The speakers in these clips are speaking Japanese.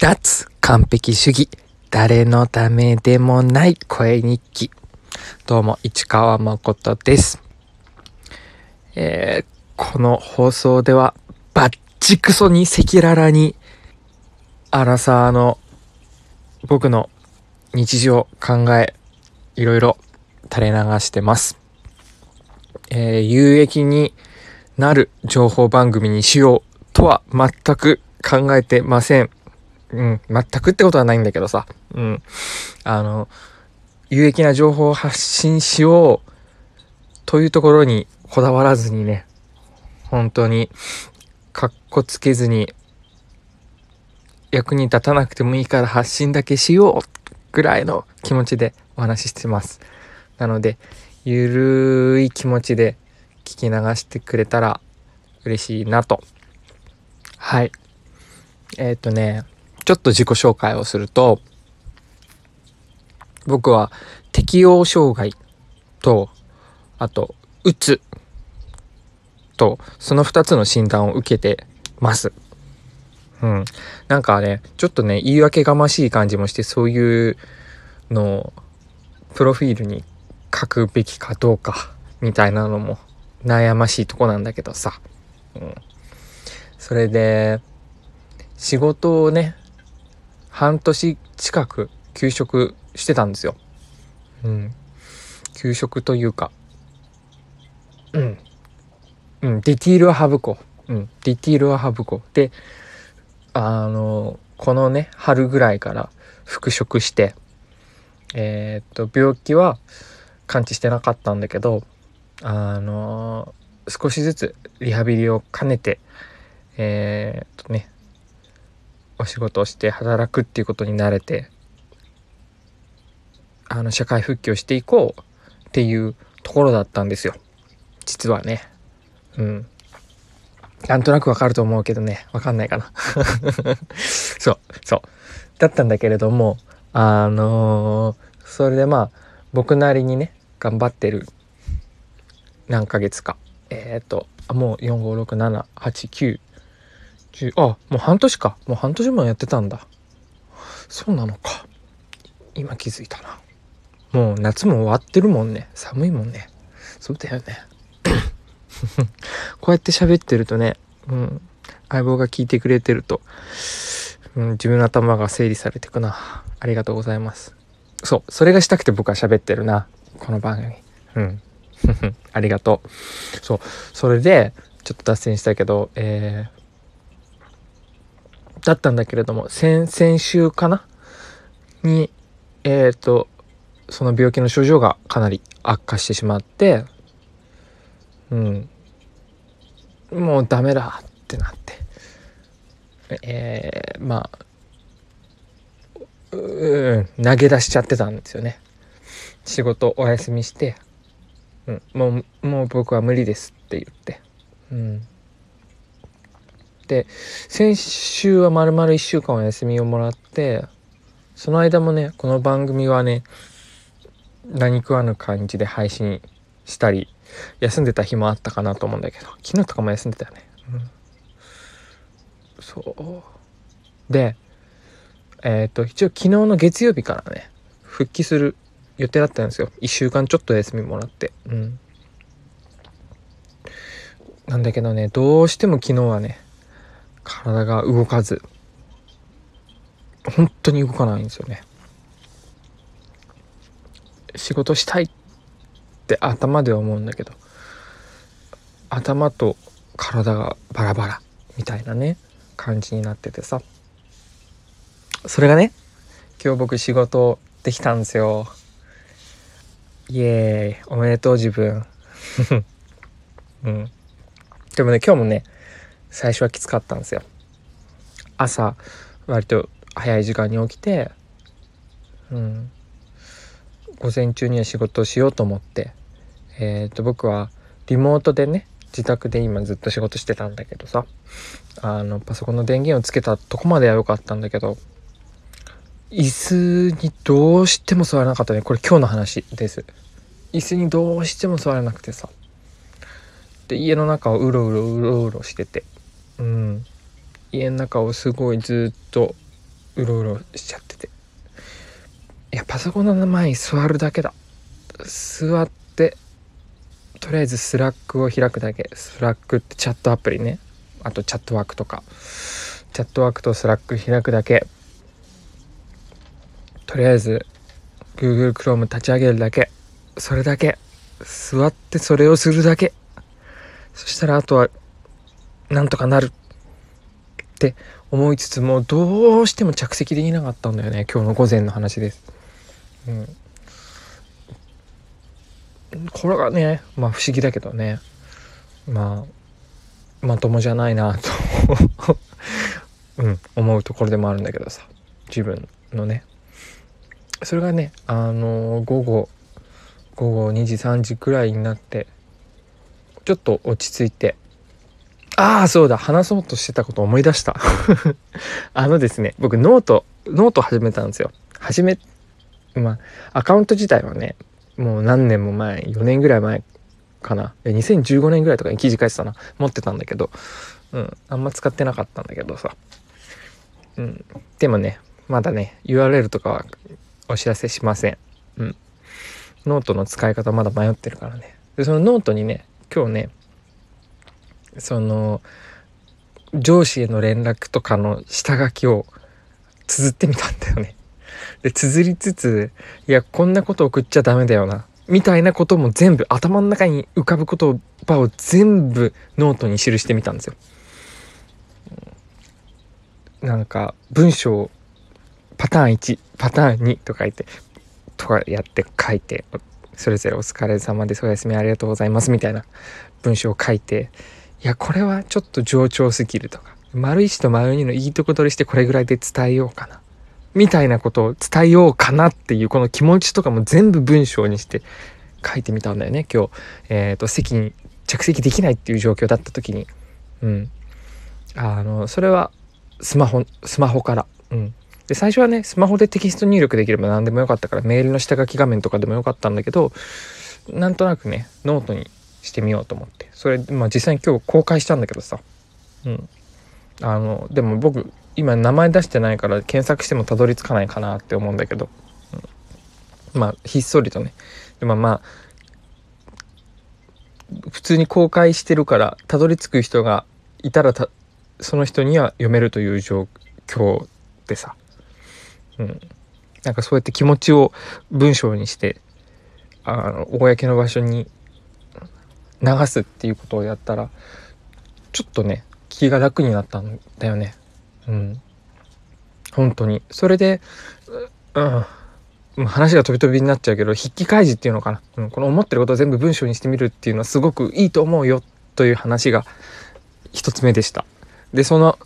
脱完璧主義。誰のためでもない声日記。どうも市川誠です。えー、この放送ではバッチクソに赤裸々にアラサーの僕の日常考えいろいろ垂れ流してます。えー、有益になる情報番組にしようとは全く考えてません。うん、全くってことはないんだけどさ、うん。あの、有益な情報を発信しようというところにこだわらずにね、本当に、かっこつけずに、役に立たなくてもいいから発信だけしようぐらいの気持ちでお話ししてます。なので、ゆるーい気持ちで聞き流してくれたら嬉しいなと。はい。えっ、ー、とね、ちょっと自己紹介をすると、僕は適応障害と、あと、うつと、その2つの診断を受けてます。うん。なんかね、ちょっとね、言い訳がましい感じもして、そういうのを、プロフィールに書くべきかどうか、みたいなのも悩ましいとこなんだけどさ。うん。それで、仕事をね、半年近く休職してたんですよ。うん。休職というか、うん。うん、ディティールは省こう。うん、ディティールは省こう。で、あの、このね、春ぐらいから復職して、えー、っと、病気は完治してなかったんだけど、あの、少しずつリハビリを兼ねて、えー、っとね、お仕事をして働くっていうことに慣れてあの社会復帰をしていこうっていうところだったんですよ。実はね。うん。なんとなくわかると思うけどね。わかんないかな。そうそう。だったんだけれどもあのー、それでまあ僕なりにね頑張ってる。何ヶ月か。えっ、ー、ともう456789あ、もう半年か。もう半年もやってたんだ。そうなのか。今気づいたな。もう夏も終わってるもんね。寒いもんね。そうだよね。こうやって喋ってるとね、うん、相棒が聞いてくれてると、うん、自分の頭が整理されてくな。ありがとうございます。そう、それがしたくて僕は喋ってるな。この番組。うん。ありがとう。そう、それで、ちょっと脱線したけど、えー、だったんだけれども、先、々週かな？に、えっ、ー、と、その病気の症状がかなり悪化してしまって、うん。もうダメだってなって。えー、まあ、うん、投げ出しちゃってたんですよね。仕事お休みして、うん、もう、もう僕は無理ですって言って。うん。で先週は丸々1週間お休みをもらってその間もねこの番組はね何食わぬ感じで配信したり休んでた日もあったかなと思うんだけど昨日とかも休んでたよね、うん、そう。でえっ、ー、と一応昨日の月曜日からね復帰する予定だったんですよ。1週間ちょっと休みもらって。うん。なんだけどねどうしても昨日はね体が動かず。本当に動かないんですよね。仕事したいって頭では思うんだけど頭と体がバラバラみたいなね感じになっててさ。それがね今日僕仕事できたんですよ。イエーイ。おめでとう自分。うん。でもね今日もね最初はきつかったんですよ。朝割と早い時間に起きてうん。午前中には仕事をしようと思ってえっ、と僕はリモートでね自宅で今ずっと仕事してたんだけどさあのパソコンの電源をつけたとこまでは良かったんだけど椅子にどうしても座らなかったね。これ今日の話です。椅子にどうしても座れなくてさ。で家の中をうろうろうろうろしてて。うん。家の中をすごいずっとうろうろしちゃってて。いやパソコンの前に座るだけだ。座ってとりあえず Slackを開くだけ。 Slackってチャットアプリね。あと Chatworkとか。 Chatworkと Slack 開くだけ。とりあえず Google Chrome 立ち上げるだけ。それだけ。座ってそれをするだけ。そしたらあとはなんとかなるって思いつつもどうしても着席できなかったんだよね今日の午前の話です。うん、これがねまあ不思議だけどね。まあまともじゃないなと。うん、思うところでもあるんだけどさ。自分のね。それがねあのー、午後午後2時3時くらいになってちょっと落ち着いてああそうだ。話そうとしてたこと思い出した。あのですね僕 note note 始めたんですよ。始めまあアカウント自体はねもう何年も前4年ぐらい前かな。2015年ぐらいとかに記事書いてたな。持ってたんだけど。うんあんま使ってなかったんだけどさ。うん。でもねまだね URL とかはお知らせしません。うん。ノートの使い方まだ迷ってるからね。でそのノートにね今日ねその上司への連絡とかの下書きを綴ってみたんだよね。で綴りつついやこんなこと送っちゃダメだよなみたいなことも全部頭の中に浮かぶ言葉を全部ノートに記してみたんですよ。なんか文章パターン1パターン2とか言ってとかやって書いてそれぞれお疲れ様ですおやすみありがとうございますみたいな文章を書いていやこれはちょっと冗長すぎるとか。丸1と丸2のいいとこ取りしてこれぐらいで伝えようかな。みたいなことを伝えようかなっていうこの気持ちとかも全部文章にして書いてみたんだよね今日、えーと、席に着席できないっていう状況だった時に。うん。あのそれはスマホスマホから。うん。で最初はねスマホでテキスト入力できれば何でもよかったからメールの下書き画面とかでもよかったんだけどなんとなくねノートにしてみようと思って。それまあ実際に今日公開したんだけどさ。うん。あのでも僕今名前出してないから検索してもたどり着かないかなって思うんだけど、うん、まあひっそりとね。でもまあ普通に公開してるからたどり着く人がいたらたその人には読めるという状況でさ、うん、なんかそうやって気持ちを文章にしてあの公の場所に流すっていうことをやったらちょっとね気が楽になったんだよね。うん。本当に。それでうん。話が飛び飛びになっちゃうけど筆記開示っていうのかな、うん、この思ってることを全部文章にしてみるっていうのはすごくいいと思うよという話が一つ目でした。でその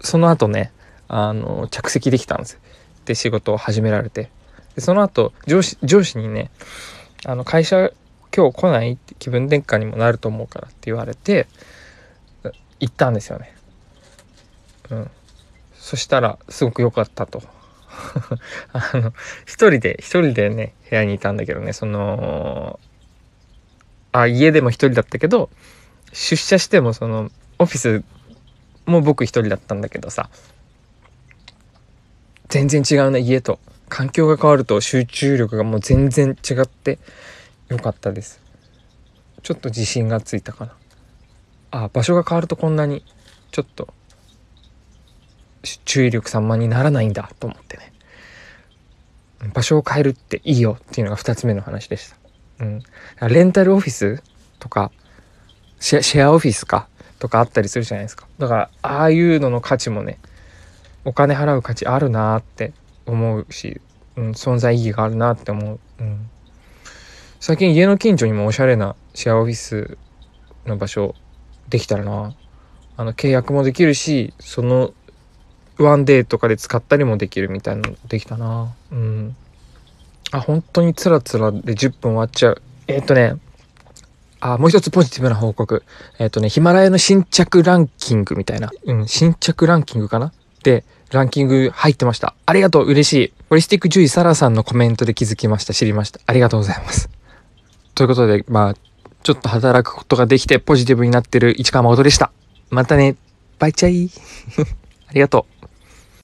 その後ねあの着席できたんです。で仕事を始められて。でその後上司上司にねあの会社今日来ないって気分転換にもなると思うからって言われて行ったんですよね。うん。そしたらすごく良かったと。あの一人で一人でね部屋にいたんだけどねそのあ家でも一人だったけど出社してもそのオフィスも僕一人だったんだけどさ全然違うね家と環境が変わると集中力がもう全然違って良かったです。ちょっと自信がついたかな。あ場所が変わるとこんなにちょっと注意力散漫にならないんだと思ってね。場所を変えるっていいよっていうのが2つ目の話でした、うん、レンタルオフィスとかシェアオフィスかとかあったりするじゃないですか。だからああいうのの価値もねお金払う価値あるなって思うし、うん、存在意義があるなって思う、うん、最近家の近所にもおしゃれなシェアオフィスの場所できたらなあの契約もできるしそのワンデーとかで使ったりもできるみたいなのできたなうんあ本当につらつらで10分終わっちゃうえっ、ー、とねあ、もう一つポジティブな報告。えっ、ー、とね、ヒマラヤの新着ランキングみたいな。うん、新着ランキングかなで、ランキング入ってました。ありがとう、嬉しい。ホリスティック獣医サラさんのコメントで気づきました。知りました。ありがとうございます。ということで、まあ、ちょっと働くことができてポジティブになってる市川誠でした。またね。バイチャイ。ありがとう。